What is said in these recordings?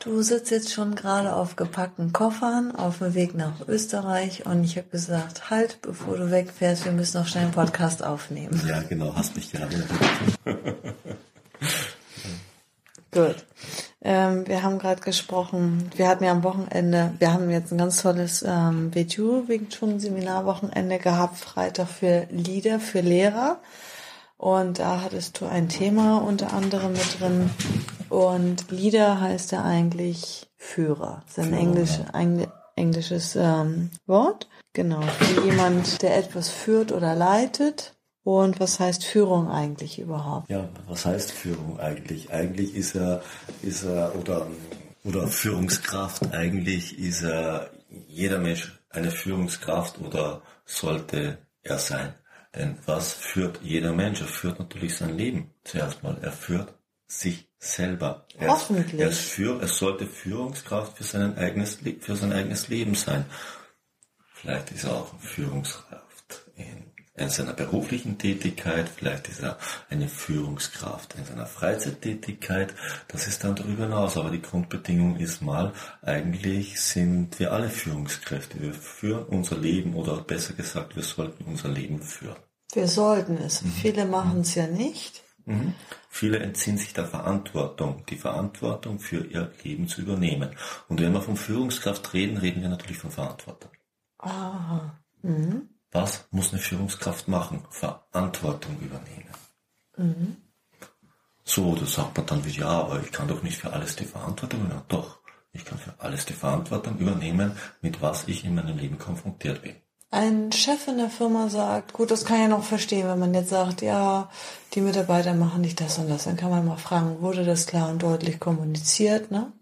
Du sitzt jetzt schon gerade auf gepackten Koffern auf dem Weg nach Österreich und ich habe gesagt, halt, bevor du wegfährst, wir müssen noch schnell einen Podcast aufnehmen. Ja, genau, hast mich gerade. Gut. Ähm, wir haben gerade gesprochen, wir hatten ja am Wochenende, wir haben jetzt ein ganz tolles ähm, WTU Wing Chun Seminarwochenende gehabt, Freitag für Lieder, für Lehrer. Und da hattest du ein Thema unter anderem mit drin. Und Leader heißt ja eigentlich Führer. Das ist ein Englisch, ein englisches ähm, Wort. Genau. Für jemand, der etwas führt oder leitet. Und was heißt Führung eigentlich überhaupt? Ja, was heißt Führung eigentlich? Eigentlich ist er, ist er, oder, oder Führungskraft, eigentlich ist er jeder Mensch eine Führungskraft oder sollte er sein. Denn was führt jeder Mensch? Er führt natürlich sein Leben zuerst mal. Er führt sich selber. Er Hoffentlich. er, ist für, er sollte Führungskraft für, sein eigenes, für sein eigenes Leben sein. Vielleicht ist er auch Führungskraft in, in seiner beruflichen Tätigkeit, vielleicht ist er eine Führungskraft in seiner Freizeittätigkeit. Das ist dann darüber hinaus. Aber die Grundbedingung ist mal, eigentlich sind wir alle Führungskräfte. Wir führen unser Leben oder besser gesagt, wir sollten unser Leben führen. Wir sollten es. Mhm. Viele machen es ja nicht. Mhm. Viele entziehen sich der Verantwortung, die Verantwortung für ihr Leben zu übernehmen. Und wenn wir von Führungskraft reden, reden wir natürlich von Verantwortung. Aha. Mhm. Was muss eine Führungskraft machen? Verantwortung übernehmen. Mhm. So, da sagt man dann wie, ja, aber ich kann doch nicht für alles die Verantwortung übernehmen. Doch, ich kann für alles die Verantwortung übernehmen, mit was ich in meinem Leben konfrontiert bin ein Chef in der Firma sagt, gut, das kann ich ja noch verstehen, wenn man jetzt sagt, ja, die Mitarbeiter machen nicht das und das, dann kann man mal fragen, wurde das klar und deutlich kommuniziert, ne?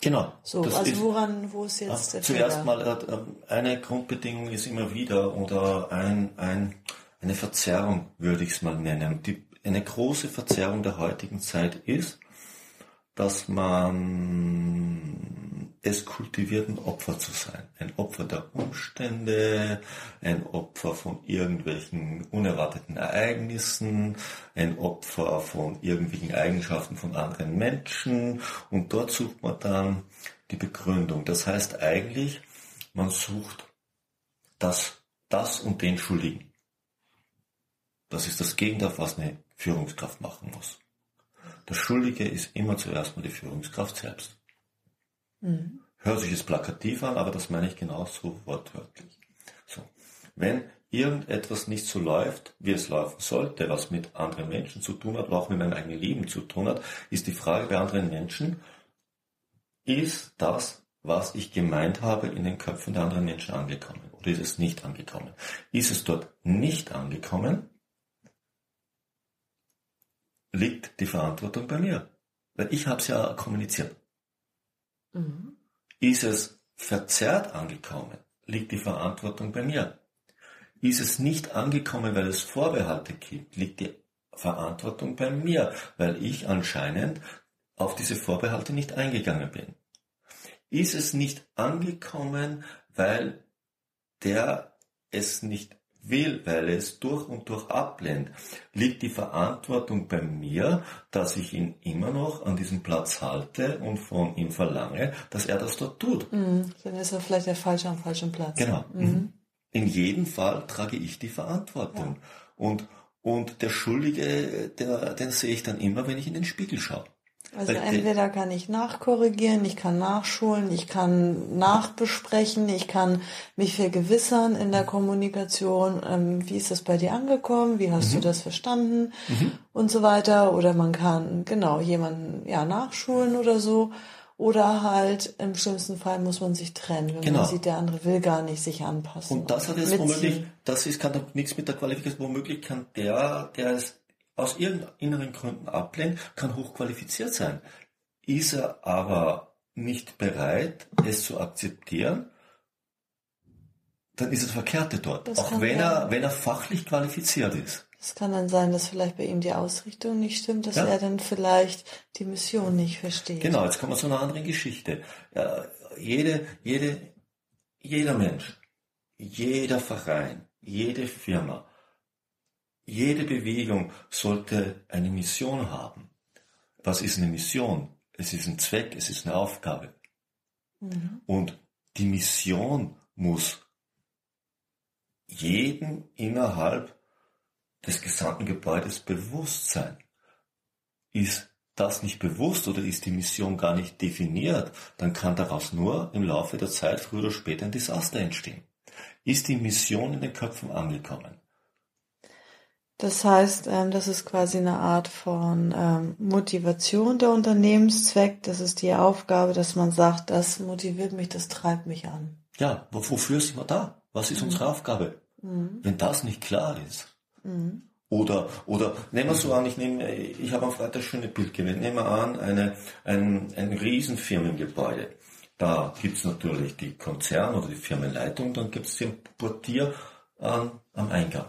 Genau. So, also ist, woran, wo ist jetzt der Zuerst Fehler? mal, äh, eine Grundbedingung ist immer wieder oder ein, ein, eine Verzerrung, würde ich es mal nennen. Die, eine große Verzerrung der heutigen Zeit ist, dass man es kultiviert, ein Opfer zu sein. Ein Opfer der Umstände, ein Opfer von irgendwelchen unerwarteten Ereignissen, ein Opfer von irgendwelchen Eigenschaften von anderen Menschen und dort sucht man dann die Begründung. Das heißt eigentlich, man sucht das, das und den Schuldigen. Das ist das Gegenteil, was eine Führungskraft machen muss. Der Schuldige ist immer zuerst mal die Führungskraft selbst. Mhm. Hört sich jetzt plakativ an, aber das meine ich genauso wortwörtlich. So. Wenn irgendetwas nicht so läuft, wie es laufen sollte, was mit anderen Menschen zu tun hat, auch mit meinem eigenen Leben zu tun hat, ist die Frage bei anderen Menschen, ist das, was ich gemeint habe, in den Köpfen der anderen Menschen angekommen oder ist es nicht angekommen? Ist es dort nicht angekommen, liegt die Verantwortung bei mir. Weil ich habe es ja kommuniziert. Mhm. Ist es verzerrt angekommen, liegt die Verantwortung bei mir. Ist es nicht angekommen, weil es Vorbehalte gibt, liegt die Verantwortung bei mir, weil ich anscheinend auf diese Vorbehalte nicht eingegangen bin. Ist es nicht angekommen, weil der es nicht will, weil er es durch und durch ablehnt, liegt die Verantwortung bei mir, dass ich ihn immer noch an diesem Platz halte und von ihm verlange, dass er das dort tut. Mhm, dann ist er vielleicht der Falsche am falschen Platz. Genau. Mhm. mhm. In jedem Fall trage ich die Verantwortung. Ja. Und, und der Schuldige, der, den sehe ich dann immer, wenn ich in den Spiegel schaue. Also entweder kann ich nachkorrigieren, ich kann nachschulen, ich kann nachbesprechen, ich kann mich vergewissern in der Kommunikation, ähm, wie ist das bei dir angekommen, wie hast mhm. du das verstanden mhm. und so weiter. Oder man kann genau jemanden ja nachschulen oder so. Oder halt im schlimmsten Fall muss man sich trennen, wenn genau. man sieht, der andere will gar nicht sich anpassen. Und das hat jetzt womöglich, das ist, kann doch nichts mit der Qualifikation, womöglich kann der, der es aus irgendeinen inneren Gründen ablehnt, kann hochqualifiziert sein. Ist er aber nicht bereit, es zu akzeptieren, dann ist es Verkehrte dort. Das auch wenn er, wenn er fachlich qualifiziert ist. Es kann dann sein, dass vielleicht bei ihm die Ausrichtung nicht stimmt, dass Ja. er dann vielleicht die Mission nicht versteht. Genau, jetzt kommen wir zu einer anderen Geschichte. Ja, jede, jede, jeder Mensch, jeder Verein, jede Firma, jede Bewegung sollte eine Mission haben. Was ist eine Mission? Es ist ein Zweck, es ist eine Aufgabe. Mhm. Und die Mission muss jedem innerhalb des gesamten Gebäudes bewusst sein. Ist das nicht bewusst oder ist die Mission gar nicht definiert, dann kann daraus nur im Laufe der Zeit früher oder später ein Desaster entstehen. Ist die Mission in den Köpfen angekommen? Das heißt, ähm, das ist quasi eine Art von ähm, Motivation der Unternehmenszweck. Das ist die Aufgabe, dass man sagt, das motiviert mich, das treibt mich an. Ja, wo- wofür sind wir da? Was ist unsere Aufgabe? Mhm. Wenn das nicht klar ist, Mhm. Oder, oder nehmen wir so an, ich nehme, ich habe am Freitag das schöne Bild gewählt. Nehmen wir an, eine, ein, ein Riesenfirmengebäude. Da gibt's natürlich die Konzern- oder die Firmenleitung, dann gibt's den Portier an, am Eingang.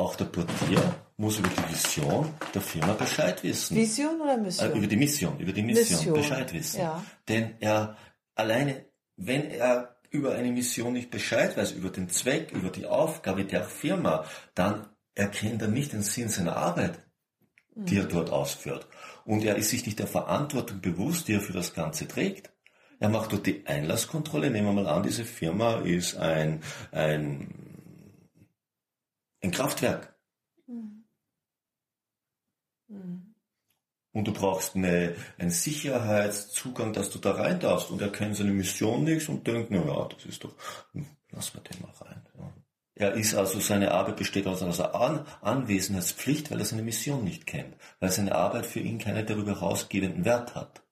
Auch der Portier muss über die Vision der Firma Bescheid wissen. Vision oder Mission? Äh, über die Mission, über die Mission, Mission, Bescheid wissen. ja. Denn er alleine, wenn er über eine Mission nicht Bescheid weiß, über den Zweck, über die Aufgabe der Firma, dann erkennt er nicht den Sinn seiner Arbeit, die er dort ausführt. Und er ist sich nicht der Verantwortung bewusst, die er für das Ganze trägt. Er macht dort die Einlasskontrolle. Nehmen wir mal an, diese Firma ist ein, ein, ein Kraftwerk. Mhm. Mhm. Und du brauchst eine, einen Sicherheitszugang, dass du da rein darfst. Und er kennt seine Mission nicht und denkt, na ja, das ist doch, hm, lass mal den mal rein. Ja. Er ist also, seine Arbeit besteht aus einer An Anwesenheitspflicht, weil er seine Mission nicht kennt. Weil seine Arbeit für ihn keinen darüber hinausgehenden Wert hat.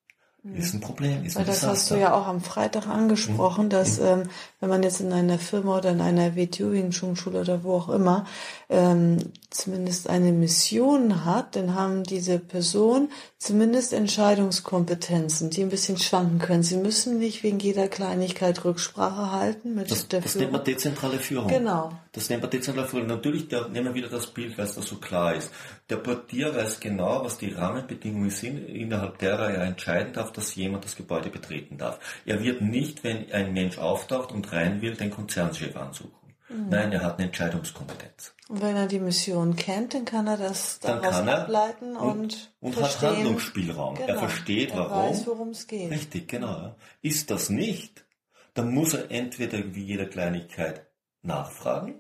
Ist ein Problem, ist Weil ein das hast du ja auch am Freitag angesprochen, dass ähm, wenn man jetzt in einer Firma oder in einer WTU, Wing Chun Schule oder wo auch immer, ähm, zumindest eine Mission hat, dann haben diese Personen zumindest Entscheidungskompetenzen, die ein bisschen schwanken können. Sie müssen nicht wegen jeder Kleinigkeit Rücksprache halten mit Das, der das nennt man Führung. dezentrale Führung. Genau. Das nennt man dezentrale Führung. Natürlich, da nehmen wir wieder das Bild, weil es da so klar ist. Der Portier weiß genau, was die Rahmenbedingungen sind, innerhalb derer er entscheiden darf, dass jemand das Gebäude betreten darf. Er wird nicht, wenn ein Mensch auftaucht und rein will, den Konzernchef ansuchen. Mhm. Nein, er hat eine Entscheidungungskompetenz. Und wenn er die Mission kennt, dann kann er das Dann daraus er ableiten und, und, und hat. Handlungsspielraum. Er Genau. versteht, er warum. weiß, worum es geht. Richtig, genau. Ist das nicht, dann muss er entweder wie jede Kleinigkeit nachfragen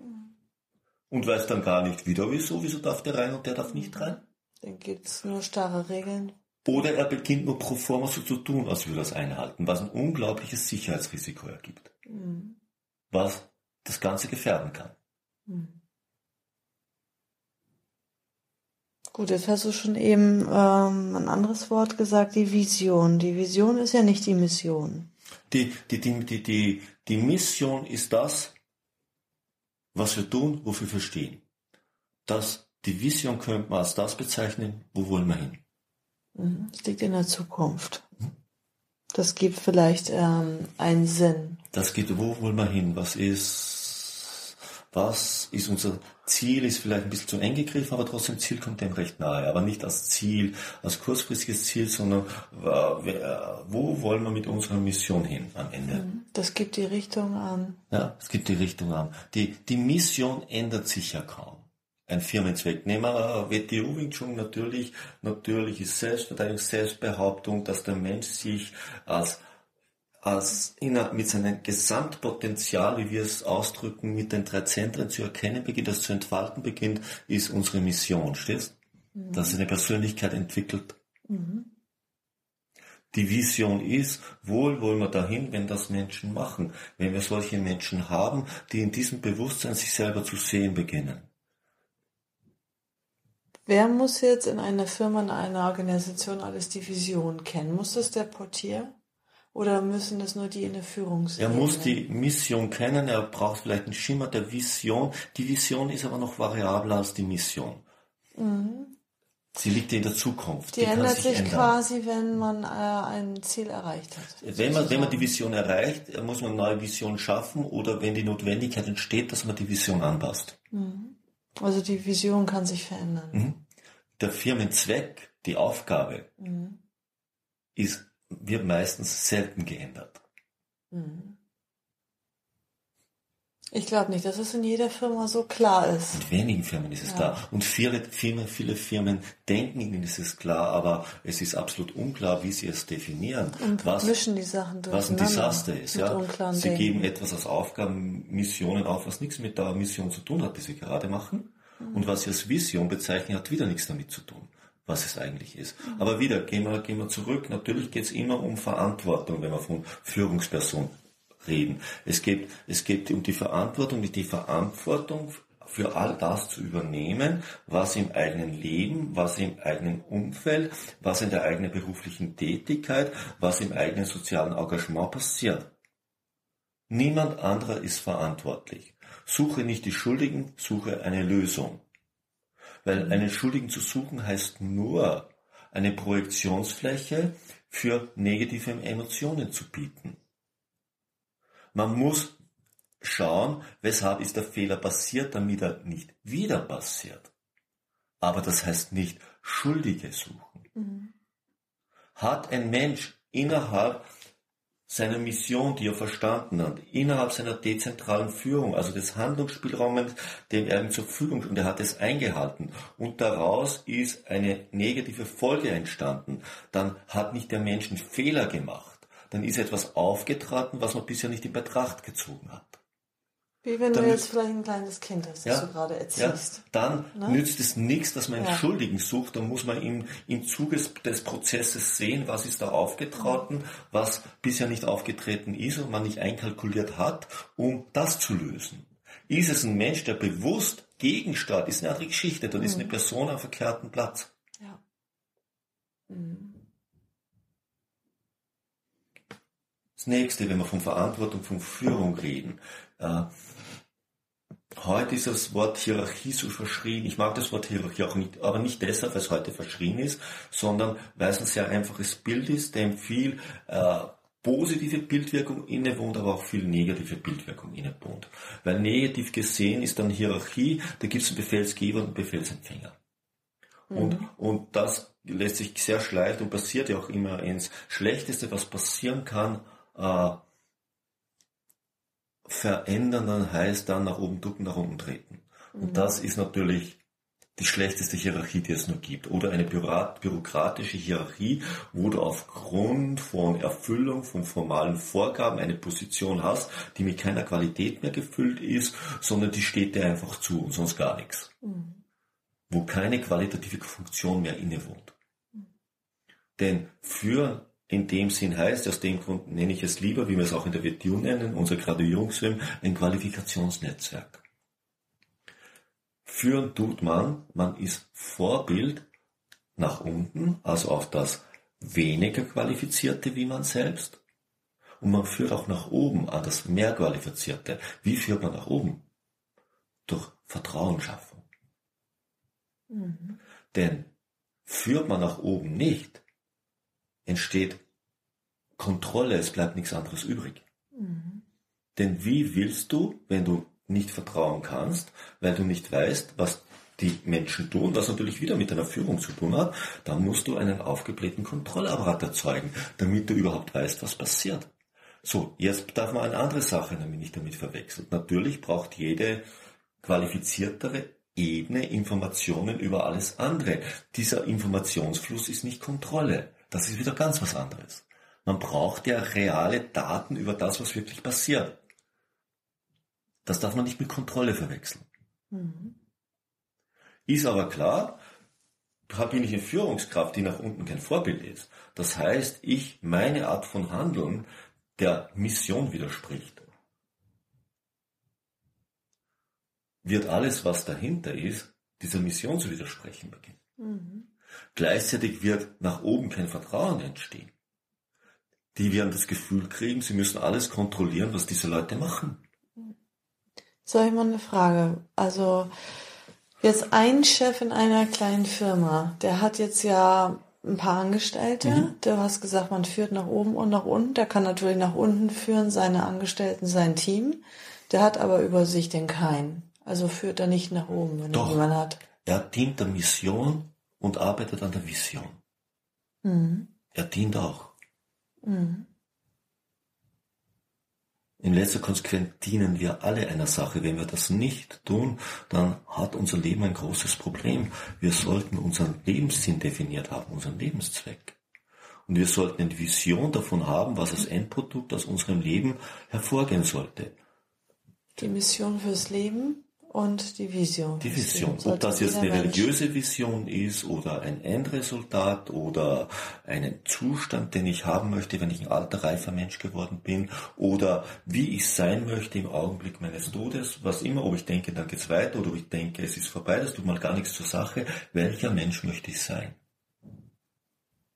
und weiß dann gar nicht wieder wieso, wieso darf der rein und der darf nicht rein. Dann gibt's nur starre Regeln. Oder er beginnt nur pro forma so zu tun, als würde er es einhalten, was ein unglaubliches Sicherheitsrisiko ergibt, Mhm. was das Ganze gefährden kann. Mhm. Gut, jetzt hast du schon eben ähm, ein anderes Wort gesagt, die Vision. Die Vision ist ja nicht die Mission. Die, die, die, die, die, die Mission ist das, was wir tun, wofür wir stehen. Das, die Vision könnte man als das bezeichnen, wo wollen wir hin. Mhm. Das liegt in der Zukunft. Das gibt vielleicht ähm, einen Sinn. Das geht, wo wollen wir hin? Was ist, was ist unser Ziel? Ist vielleicht ein bisschen zu eng gegriffen, aber trotzdem Ziel kommt dem recht nahe. Aber nicht als Ziel, als kurzfristiges Ziel, sondern äh, wer- wo wollen wir mit unserer Mission hin am Ende? Das gibt die Richtung an. Ja, es gibt die Richtung an. Die, die Mission ändert sich ja kaum. Ein Firmenzweck. Nehmen wir WTO Wing Chun natürlich, natürlich ist Selbstverteidigung, Selbstbehauptung, dass der Mensch sich als, als inner, mit seinem Gesamtpotenzial, wie wir es ausdrücken, mit den drei Zentren zu erkennen beginnt, das zu entfalten beginnt, ist unsere Mission, stehst? Dass eine Persönlichkeit entwickelt. Mhm. Die Vision ist, wohl wollen wir dahin, wenn das Menschen machen, wenn wir solche Menschen haben, die in diesem Bewusstsein sich selber zu sehen beginnen. Wer muss jetzt in einer Firma, in einer Organisation alles die Vision kennen? Muss das der Portier? Oder müssen das nur die in der Er Führungsebene? muss die Mission kennen, er braucht vielleicht einen Schimmer der Vision. Die Vision ist aber noch variabler als die Mission. Mhm. Sie liegt in der Zukunft. Die, die ändert sich, sich quasi, wenn man äh, ein Ziel erreicht hat. Wenn man, wenn man die Vision erreicht, muss man eine neue Vision schaffen oder wenn die Notwendigkeit entsteht, dass man die Vision anpasst. Mhm. Also die Vision kann sich verändern. Mhm. Der Firmenzweck, die Aufgabe, mhm. ist, wird meistens selten geändert. Mhm. Ich glaube nicht, dass es in jeder Firma so klar ist. In wenigen Firmen ist es ja. klar. Und viele Firmen, viele Firmen denken, ihnen ist es klar, aber es ist absolut unklar, wie sie es definieren. Und was, mischen die Sachen Was ein Desaster ist. Ja. Sie Dingen. geben etwas als Aufgaben, Missionen auf, was nichts mit der Mission zu tun hat, die sie gerade machen. Mhm. Und was sie als Vision bezeichnen, hat wieder nichts damit zu tun was es eigentlich ist. Aber wieder, gehen wir, gehen wir zurück. Natürlich geht es immer um Verantwortung, wenn man von Führungsperson reden. Es geht, es geht um die Verantwortung, die Verantwortung für all das zu übernehmen, was im eigenen Leben, was im eigenen Umfeld, was in der eigenen beruflichen Tätigkeit, was im eigenen sozialen Engagement passiert. Niemand anderer ist verantwortlich. Suche nicht die Schuldigen, suche eine Lösung. Weil einen Schuldigen zu suchen heißt nur, eine Projektionsfläche für negative Emotionen zu bieten. Man muss schauen, weshalb ist der Fehler passiert, damit er nicht wieder passiert. Aber das heißt nicht Schuldige suchen. Mhm. Hat ein Mensch innerhalb seiner Mission, die er verstanden hat, innerhalb seiner dezentralen Führung, also des Handlungsspielraumes, dem er ihm zur Verfügung und er hat es eingehalten. Und daraus ist eine negative Folge entstanden, dann hat nicht der Mensch einen Fehler gemacht. Dann ist etwas aufgetreten, was man bisher nicht in Betracht gezogen hat. Wie wenn dann du jetzt vielleicht ein kleines Kind hast, das ja, du gerade erziehst. Ja, dann ne? nützt es nichts, dass man einen ja. Schuldigen sucht, dann muss man im, im Zuge des Prozesses sehen, was ist da aufgetreten, was bisher nicht aufgetreten ist und man nicht einkalkuliert hat, um das zu lösen. Ist es ein Mensch, der bewusst Gegenstart ist eine andere Geschichte, dann mhm. ist eine Person am verkehrten Platz. Ja. Mhm. Das nächste, wenn wir von Verantwortung, von Führung reden. Äh, heute ist das Wort Hierarchie so verschrien. Ich mag das Wort Hierarchie auch nicht, aber nicht deshalb, weil es heute verschrien ist, sondern weil es ein sehr einfaches Bild ist, dem viel äh, positive Bildwirkung innewohnt, aber auch viel negative Bildwirkung innewohnt. Weil negativ gesehen ist dann Hierarchie, da gibt es einen Befehlsgeber und einen Befehlsempfänger. Mhm. Und, und das lässt sich sehr schleichen und passiert ja auch immer ins Schlechteste, was passieren kann, äh, verändern, dann heißt dann nach oben ducken, nach unten treten. Mhm. Und das ist natürlich die schlechteste Hierarchie, die es nur gibt. Oder eine bürokratische Hierarchie, wo du aufgrund von Erfüllung von formalen Vorgaben eine Position hast, die mit keiner Qualität mehr gefüllt ist, sondern die steht dir einfach zu und sonst gar nichts. Mhm. Wo keine qualitative Funktion mehr innewohnt. Mhm. Denn für in dem Sinn heißt, aus dem Grund nenne ich es lieber, wie wir es auch in der WTU nennen, unser Graduierungsfilm, ein Qualifikationsnetzwerk. Führen tut man, man ist Vorbild nach unten, also auf das weniger qualifizierte wie man selbst. Und man führt auch nach oben an das mehr qualifizierte. Wie führt man nach oben? Durch Vertrauensschaffung. Mhm. Denn führt man nach oben nicht, entsteht Kontrolle, es bleibt nichts anderes übrig. Mhm. Denn wie willst du, wenn du nicht vertrauen kannst, weil du nicht weißt, was die Menschen tun, was natürlich wieder mit deiner Führung zu tun hat, dann musst du einen aufgeblähten Kontrollapparat erzeugen, damit du überhaupt weißt, was passiert. So, jetzt darf man eine andere Sache nämlich nicht damit verwechseln. Natürlich braucht jede qualifiziertere Ebene Informationen über alles andere. Dieser Informationsfluss ist nicht Kontrolle. Das ist wieder ganz was anderes. Man braucht ja reale Daten über das, was wirklich passiert. Das darf man nicht mit Kontrolle verwechseln. Mhm. Ist aber klar, bin ich eine Führungskraft, die nach unten kein Vorbild ist. Das heißt, ich meine Art von Handeln der Mission widerspricht. Wird alles, was dahinter ist, dieser Mission zu widersprechen beginnen. Mhm. Gleichzeitig wird nach oben kein Vertrauen entstehen. Die werden das Gefühl kriegen, sie müssen alles kontrollieren, was diese Leute machen. So, ich mal eine Frage. Also Jetzt ein Chef in einer kleinen Firma, der hat jetzt ja ein paar Angestellte. Mhm. Du hast gesagt, man führt nach oben und nach unten. Der kann natürlich nach unten führen, seine Angestellten, sein Team. Der hat aber über sich den keinen. Also führt er nicht nach oben, wenn Doch. er jemanden hat. Er dient der Mission und arbeitet an der Vision. Mhm. Er dient auch. Mhm. In letzter Konsequenz dienen wir alle einer Sache. Wenn wir das nicht tun, dann hat unser Leben ein großes Problem. Wir sollten unseren Lebenssinn definiert haben, unseren Lebenszweck. Und wir sollten eine Vision davon haben, was als Endprodukt aus unserem Leben hervorgehen sollte. Die Mission fürs Leben und die Vision. Die Vision. Ob das jetzt eine religiöse Vision ist oder ein Endresultat oder einen Zustand, den ich haben möchte, wenn ich ein alter, reifer Mensch geworden bin oder wie ich sein möchte im Augenblick meines Todes, was immer, ob ich denke, dann geht's weiter oder ob ich denke, es ist vorbei, das tut mal gar nichts zur Sache. Welcher Mensch möchte ich sein?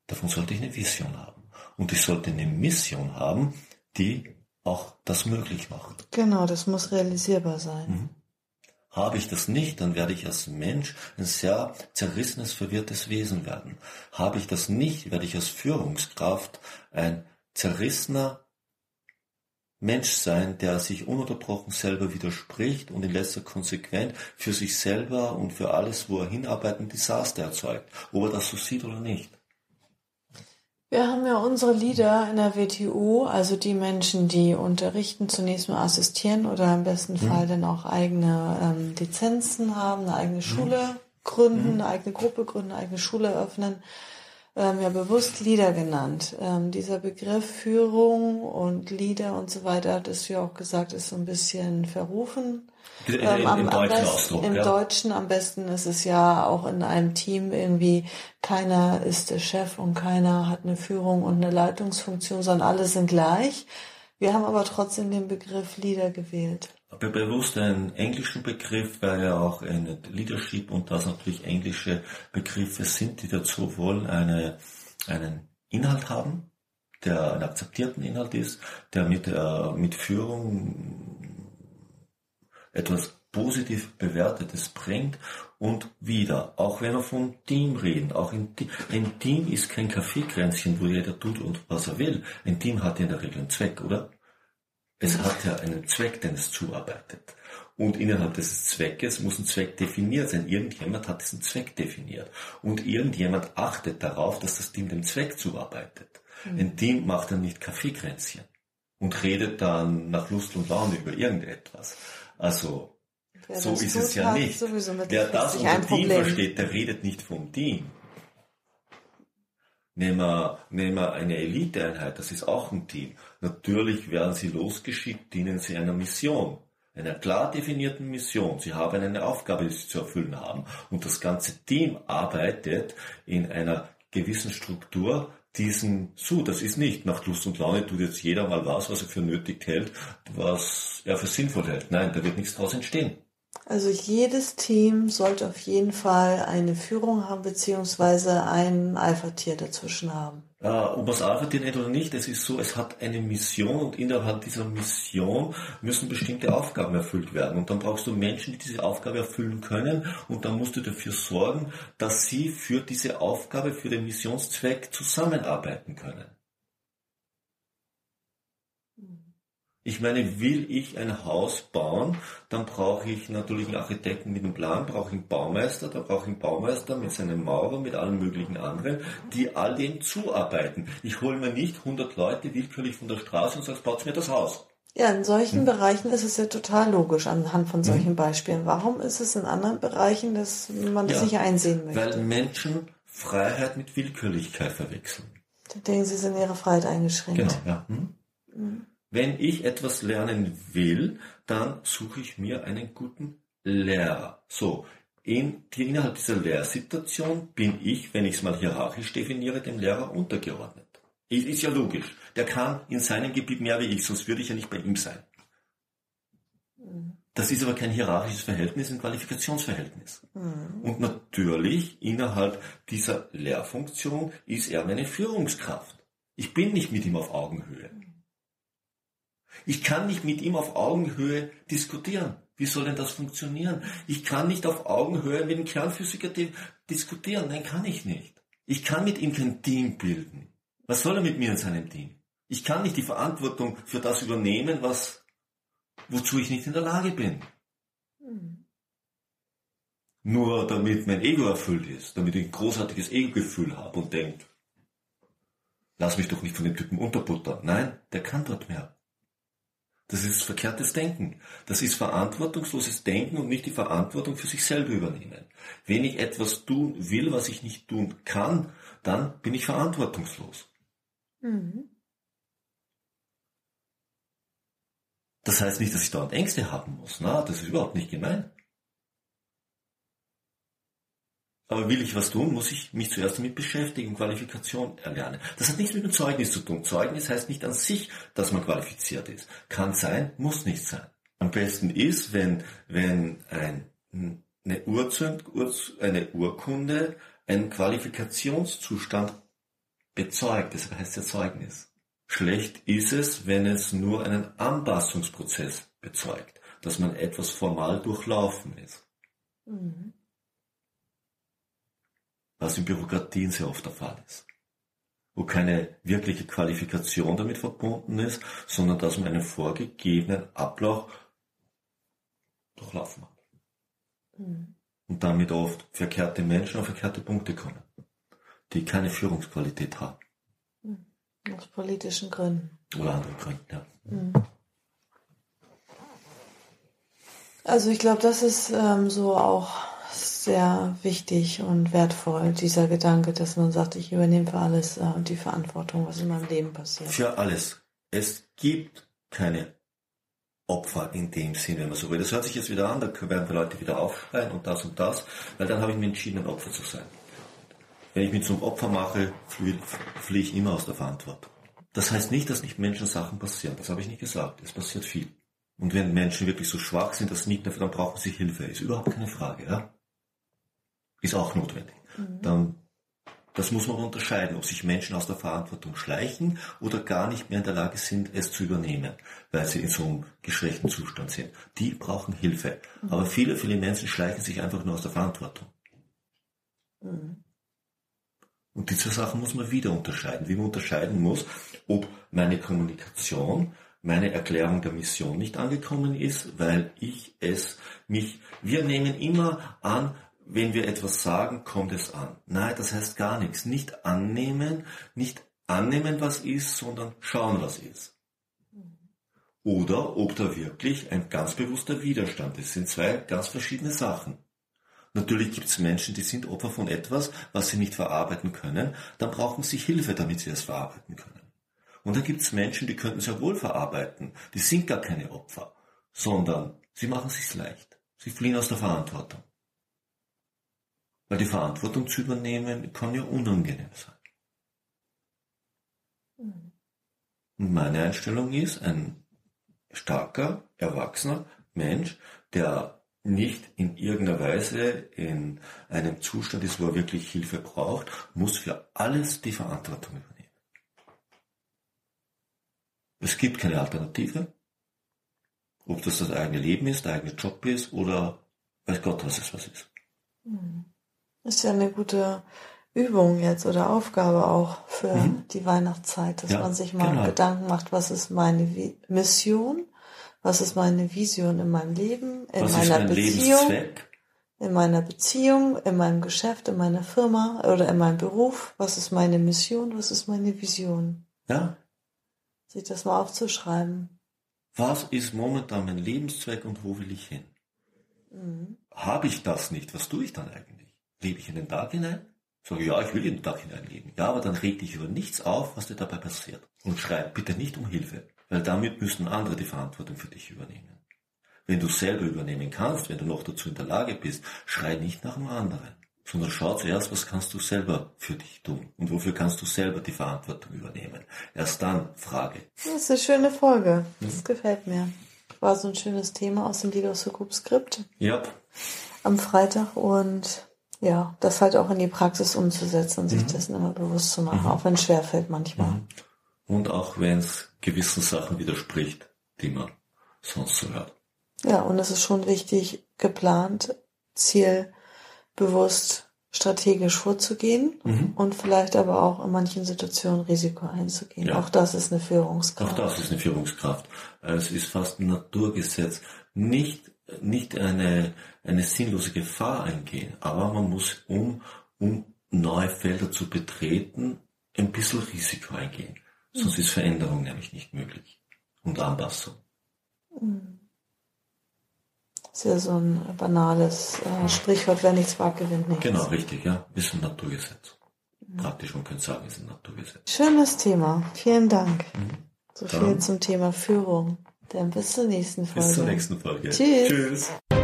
Davon sollte ich eine Vision haben. Und ich sollte eine Mission haben, die auch das möglich macht. Genau, das muss realisierbar sein. Mhm. Habe ich das nicht, dann werde ich als Mensch ein sehr zerrissenes, verwirrtes Wesen werden. Habe ich das nicht, werde ich als Führungskraft ein zerrissener Mensch sein, der sich ununterbrochen selber widerspricht und in letzter Konsequenz für sich selber und für alles, wo er hinarbeitet, ein Desaster erzeugt. Ob er das so sieht oder nicht. Wir haben ja unsere Leader in der WTU, also die Menschen, die unterrichten, zunächst mal assistieren oder im besten mhm. Fall dann auch eigene ähm, Lizenzen haben, eine eigene Schule mhm. gründen, eine eigene Gruppe gründen, eine eigene Schule eröffnen. Ähm, ja, bewusst Leader genannt. Ähm, dieser Begriff Führung und Leader und so weiter, das ja auch gesagt, ist so ein bisschen verrufen. In, ähm, am, im deutschen besten, Ausdruck, Im ja. Deutschen am besten ist es ja auch in einem Team irgendwie, keiner ist der Chef und keiner hat eine Führung und eine Leitungsfunktion, sondern alle sind gleich. Wir haben aber trotzdem den Begriff Leader gewählt. Aber bewusst einen englischen Begriff, weil ja auch ein Leadership und das natürlich englische Begriffe sind, die dazu wollen, eine, einen Inhalt haben, der einen akzeptierten Inhalt ist, der mit, äh, mit Führung etwas positiv Bewertetes bringt und wieder, auch wenn wir von Team reden, auch ein, ein Team ist kein Kaffeekränzchen, wo jeder tut und was er will. Ein Team hat ja in der Regel einen Zweck, oder? Es hat ja einen Zweck, den es zuarbeitet. Und innerhalb des Zweckes muss ein Zweck definiert sein. Irgendjemand hat diesen Zweck definiert. Und irgendjemand achtet darauf, dass das Team dem Zweck zuarbeitet. Mhm. Ein Team macht dann nicht Kaffeekränzchen und redet dann nach Lust und Laune über irgendetwas. Also, Wer so ist es ja nicht. Wer das unter Team versteht, der redet nicht vom Team. Nehmen wir, nehmen wir eine Eliteeinheit, das ist auch ein Team. Natürlich werden sie losgeschickt, dienen sie einer Mission, einer klar definierten Mission. Sie haben eine Aufgabe, die sie zu erfüllen haben. Und das ganze Team arbeitet in einer gewissen Struktur diesen zu. Das ist nicht nach Lust und Laune tut jetzt jeder mal was, was er für nötig hält, was er für sinnvoll hält. Nein, da wird nichts daraus entstehen. Also jedes Team sollte auf jeden Fall eine Führung haben, beziehungsweise ein Alpha-Tier dazwischen haben. Ja, ob man es Alpha-Tier nennt oder nicht, es ist so, es hat eine Mission und innerhalb dieser Mission müssen bestimmte Aufgaben erfüllt werden. Und dann brauchst du Menschen, die diese Aufgabe erfüllen können und dann musst du dafür sorgen, dass sie für diese Aufgabe, für den Missionszweck zusammenarbeiten können. Ich meine, will ich ein Haus bauen, dann brauche ich natürlich einen Architekten mit einem Plan, brauche ich einen Baumeister, dann brauche ich einen Baumeister mit seinem Maurer, mit allen möglichen anderen, die all dem zuarbeiten. Ich hole mir nicht 100 Leute willkürlich von der Straße und sage, baut mir das Haus. Ja, in solchen hm. Bereichen ist es ja total logisch anhand von solchen hm. Beispielen. Warum ist es in anderen Bereichen, dass man das ja, nicht einsehen möchte? Weil Menschen Freiheit mit Willkürlichkeit verwechseln. Da denken sie, sind ihre Freiheit eingeschränkt. Genau, ja. Hm? Wenn ich etwas lernen will, dann suche ich mir einen guten Lehrer. So, in, innerhalb dieser Lehrsituation bin ich, wenn ich es mal hierarchisch definiere, dem Lehrer untergeordnet. Ist, ist ja logisch. Der kann in seinem Gebiet mehr wie ich, sonst würde ich ja nicht bei ihm sein. Das ist aber kein hierarchisches Verhältnis, ein Qualifikationsverhältnis. Mhm. Und natürlich, innerhalb dieser Lehrfunktion ist er meine Führungskraft. Ich bin nicht mit ihm auf Augenhöhe. Ich kann nicht mit ihm auf Augenhöhe diskutieren. Wie soll denn das funktionieren? Ich kann nicht auf Augenhöhe mit dem Kernphysiker diskutieren. Nein, kann ich nicht. Ich kann mit ihm kein Team bilden. Was soll er mit mir in seinem Team? Ich kann nicht die Verantwortung für das übernehmen, was, wozu ich nicht in der Lage bin. Mhm. Nur damit mein Ego erfüllt ist, damit ich ein großartiges Ego-Gefühl habe und denke, lass mich doch nicht von dem Typen unterbuttern. Nein, der kann dort mehr. Das ist verkehrtes Denken. Das ist verantwortungsloses Denken und nicht die Verantwortung für sich selber übernehmen. Wenn ich etwas tun will, was ich nicht tun kann, dann bin ich verantwortungslos. Mhm. Das heißt nicht, dass ich dauernd Ängste haben muss. Na, das ist überhaupt nicht gemeint. Aber will ich was tun, muss ich mich zuerst damit beschäftigen, Qualifikation erlernen. Das hat nichts mit dem Zeugnis zu tun. Zeugnis heißt nicht an sich, dass man qualifiziert ist. Kann sein, muss nicht sein. Am besten ist, wenn, wenn ein, eine, Urzund, eine Urkunde einen Qualifikationszustand bezeugt. Deshalb heißt ja Zeugnis. Schlecht ist es, wenn es nur einen Anpassungsprozess bezeugt, dass man etwas formal durchlaufen ist. Mhm was in Bürokratien sehr oft der Fall ist. Wo keine wirkliche Qualifikation damit verbunden ist, sondern dass man einen vorgegebenen Ablauf durchlaufen hat. Mhm. Und damit oft verkehrte Menschen auf verkehrte Punkte kommen, die keine Führungsqualität haben. Mhm. Aus politischen Gründen. Oder anderen Gründen, ja. Mhm. Also ich glaube, das ist ähm, so auch sehr wichtig und wertvoll, dieser Gedanke, dass man sagt, ich übernehme für alles äh, die Verantwortung, was in meinem Leben passiert. Für alles. Es gibt keine Opfer in dem Sinne, wenn man so will. Das hört sich jetzt wieder an, da werden die Leute wieder aufschreien und das und das, weil dann habe ich mir entschieden, ein Opfer zu sein. Wenn ich mich zum Opfer mache, fliehe, fliehe ich immer aus der Verantwortung. Das heißt nicht, dass nicht Menschen Sachen passieren. Das habe ich nicht gesagt. Es passiert viel. Und wenn Menschen wirklich so schwach sind, dass nicht mehr, dann brauchen sie Hilfe. Ist überhaupt keine Frage, ja ist auch notwendig. Mhm. Dann, das muss man unterscheiden, ob sich Menschen aus der Verantwortung schleichen oder gar nicht mehr in der Lage sind, es zu übernehmen, weil sie in so einem geschwächten Zustand sind. Die brauchen Hilfe. Mhm. Aber viele, viele Menschen schleichen sich einfach nur aus der Verantwortung. Mhm. Und diese Sachen muss man wieder unterscheiden. Wie man unterscheiden muss, ob meine Kommunikation, meine Erklärung der Mission nicht angekommen ist, weil ich es mich, wir nehmen immer an, wenn wir etwas sagen, kommt es an. Nein, das heißt gar nichts. Nicht annehmen, nicht annehmen, was ist, sondern schauen, was ist. Oder ob da wirklich ein ganz bewusster Widerstand ist. Das sind zwei ganz verschiedene Sachen. Natürlich gibt es Menschen, die sind Opfer von etwas, was sie nicht verarbeiten können. Dann brauchen sie Hilfe, damit sie es verarbeiten können. Und dann gibt es Menschen, die könnten es ja wohl verarbeiten. Die sind gar keine Opfer, sondern sie machen es sich leicht. Sie fliehen aus der Verantwortung. Weil die Verantwortung zu übernehmen kann ja unangenehm sein. Und meine Einstellung ist, ein starker, erwachsener Mensch, der nicht in irgendeiner Weise in einem Zustand ist, wo er wirklich Hilfe braucht, muss für alles die Verantwortung übernehmen. Es gibt keine Alternative. Ob das das eigene Leben ist, der eigene Job ist oder weiß Gott, was es was ist. Mhm. Ist ja eine gute Übung jetzt oder Aufgabe auch für mhm. die Weihnachtszeit, dass ja, man sich mal genau. Gedanken macht, was ist meine Mission, was ist meine Vision in meinem Leben, in was meiner Beziehung, in meiner Beziehung, in meinem Geschäft, in meiner Firma oder in meinem Beruf, was ist meine Mission, was ist meine Vision. Ja. Sich das mal aufzuschreiben. Was ist momentan mein Lebenszweck und wo will ich hin? Mhm. Habe ich das nicht, was tue ich dann eigentlich? Lebe ich in den Tag hinein? Sage, ja, ich will in den Tag hineinleben. Ja, aber dann reg dich über nichts auf, was dir dabei passiert. Und schreib bitte nicht um Hilfe, weil damit müssen andere die Verantwortung für dich übernehmen. Wenn du selber übernehmen kannst, wenn du noch dazu in der Lage bist, schrei nicht nach dem anderen, sondern schau zuerst, was kannst du selber für dich tun und wofür kannst du selber die Verantwortung übernehmen. Erst dann frage. Das ist eine schöne Folge. Das mhm. gefällt mir. War so ein schönes Thema aus dem Leaders Group Skript. Ja. Am Freitag und ja, das halt auch in die Praxis umzusetzen und sich mhm. dessen immer bewusst zu machen, mhm. auch wenn es schwerfällt manchmal. Mhm. Und auch wenn es gewissen Sachen widerspricht, die man sonst so hört. Ja, und es ist schon wichtig, geplant, zielbewusst, strategisch vorzugehen Mhm. und vielleicht aber auch in manchen Situationen Risiko einzugehen. Ja. Auch das ist eine Führungskraft. Auch das ist eine Führungskraft. Es ist fast ein Naturgesetz. Nicht, nicht eine, eine sinnlose Gefahr eingehen, aber man muss, um, um neue Felder zu betreten, ein bisschen Risiko eingehen. Sonst ist Veränderung nämlich nicht möglich. Und Anpassung. Das ist ja so ein banales äh, Sprichwort, wer nichts wagt, gewinnt nichts. Genau, richtig, ja. Ist ein Naturgesetz. Praktisch, man könnte sagen, ist ein Naturgesetz. Schönes Thema. Vielen Dank. So Dann- viel zum Thema Führung. Dann bis zur nächsten Folge. Bis zur nächsten Folge. Tschüss. Tschüss.